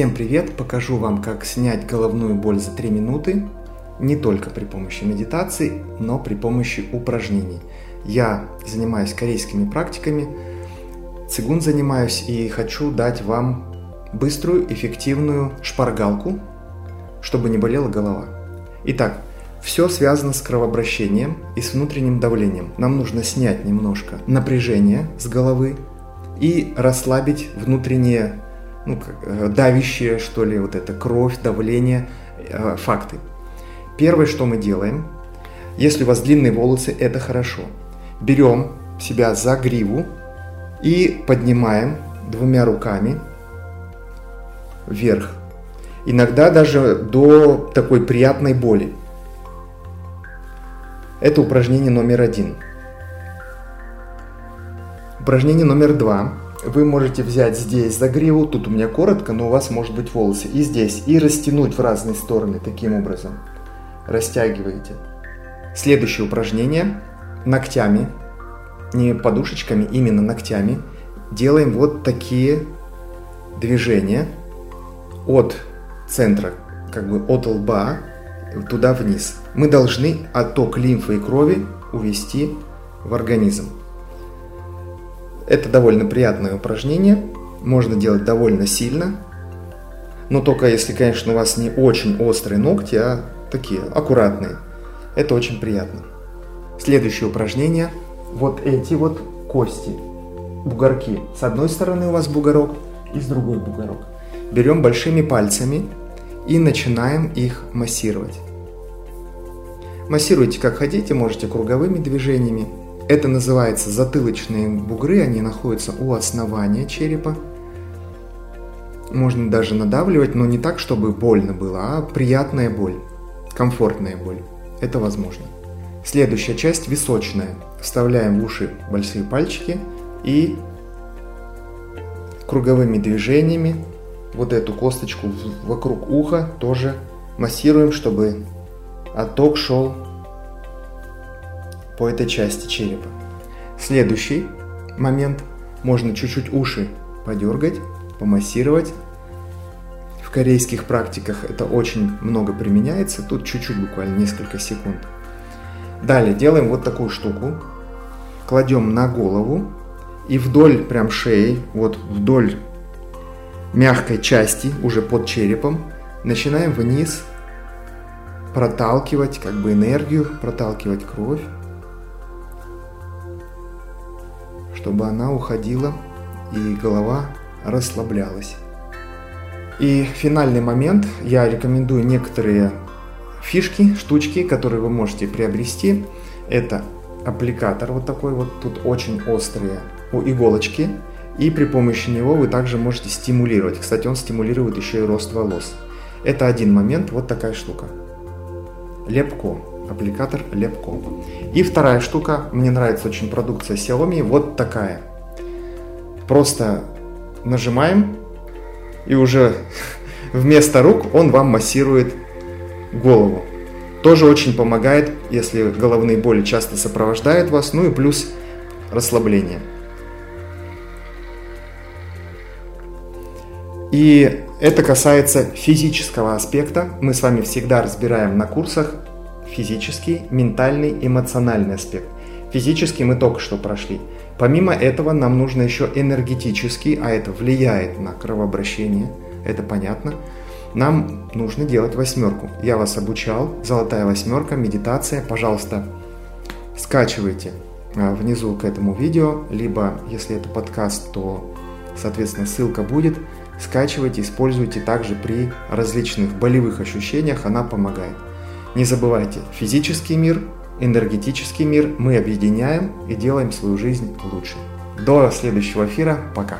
Всем привет! Покажу вам, как снять головную боль за 3 минуты, не только при помощи медитации, но при помощи упражнений. Я занимаюсь корейскими практиками, цигун занимаюсь и хочу дать вам быструю, эффективную шпаргалку, чтобы не болела голова. Итак, все связано с кровообращением и с внутренним давлением. Нам нужно снять немножко напряжение с головы и расслабить внутреннее ну, э, давящие, что ли, вот это кровь, давление, э, факты. Первое, что мы делаем, если у вас длинные волосы, это хорошо. Берем себя за гриву и поднимаем двумя руками вверх. Иногда даже до такой приятной боли. Это упражнение номер один. Упражнение номер два вы можете взять здесь за гриву, тут у меня коротко, но у вас может быть волосы, и здесь, и растянуть в разные стороны таким образом. Растягиваете. Следующее упражнение ногтями, не подушечками, именно ногтями, делаем вот такие движения от центра, как бы от лба туда вниз. Мы должны отток лимфы и крови увести в организм. Это довольно приятное упражнение, можно делать довольно сильно, но только если, конечно, у вас не очень острые ногти, а такие аккуратные. Это очень приятно. Следующее упражнение. Вот эти вот кости, бугорки. С одной стороны у вас бугорок и с другой бугорок. Берем большими пальцами и начинаем их массировать. Массируйте как хотите, можете круговыми движениями, это называется затылочные бугры, они находятся у основания черепа. Можно даже надавливать, но не так, чтобы больно было, а приятная боль, комфортная боль. Это возможно. Следующая часть височная. Вставляем в уши большие пальчики и круговыми движениями вот эту косточку вокруг уха тоже массируем, чтобы отток шел по этой части черепа. Следующий момент. Можно чуть-чуть уши подергать, помассировать. В корейских практиках это очень много применяется. Тут чуть-чуть, буквально несколько секунд. Далее делаем вот такую штуку. Кладем на голову и вдоль прям шеи, вот вдоль мягкой части, уже под черепом, начинаем вниз проталкивать как бы энергию, проталкивать кровь. Чтобы она уходила и голова расслаблялась. И финальный момент, я рекомендую некоторые фишки, штучки, которые вы можете приобрести. Это аппликатор вот такой вот, тут очень острые иголочки, и при помощи него вы также можете стимулировать. Кстати, он стимулирует еще и рост волос. Это один момент, вот такая штука. Лепко аппликатор Lepco. И вторая штука, мне нравится очень продукция Xiaomi, вот такая. Просто нажимаем, и уже вместо рук он вам массирует голову. Тоже очень помогает, если головные боли часто сопровождают вас, ну и плюс расслабление. И это касается физического аспекта. Мы с вами всегда разбираем на курсах физический, ментальный, эмоциональный аспект. Физический мы только что прошли. Помимо этого нам нужно еще энергетический, а это влияет на кровообращение, это понятно. Нам нужно делать восьмерку. Я вас обучал, золотая восьмерка, медитация. Пожалуйста, скачивайте а, внизу к этому видео, либо если это подкаст, то, соответственно, ссылка будет. Скачивайте, используйте также при различных болевых ощущениях, она помогает. Не забывайте, физический мир, энергетический мир мы объединяем и делаем свою жизнь лучше. До следующего эфира. Пока.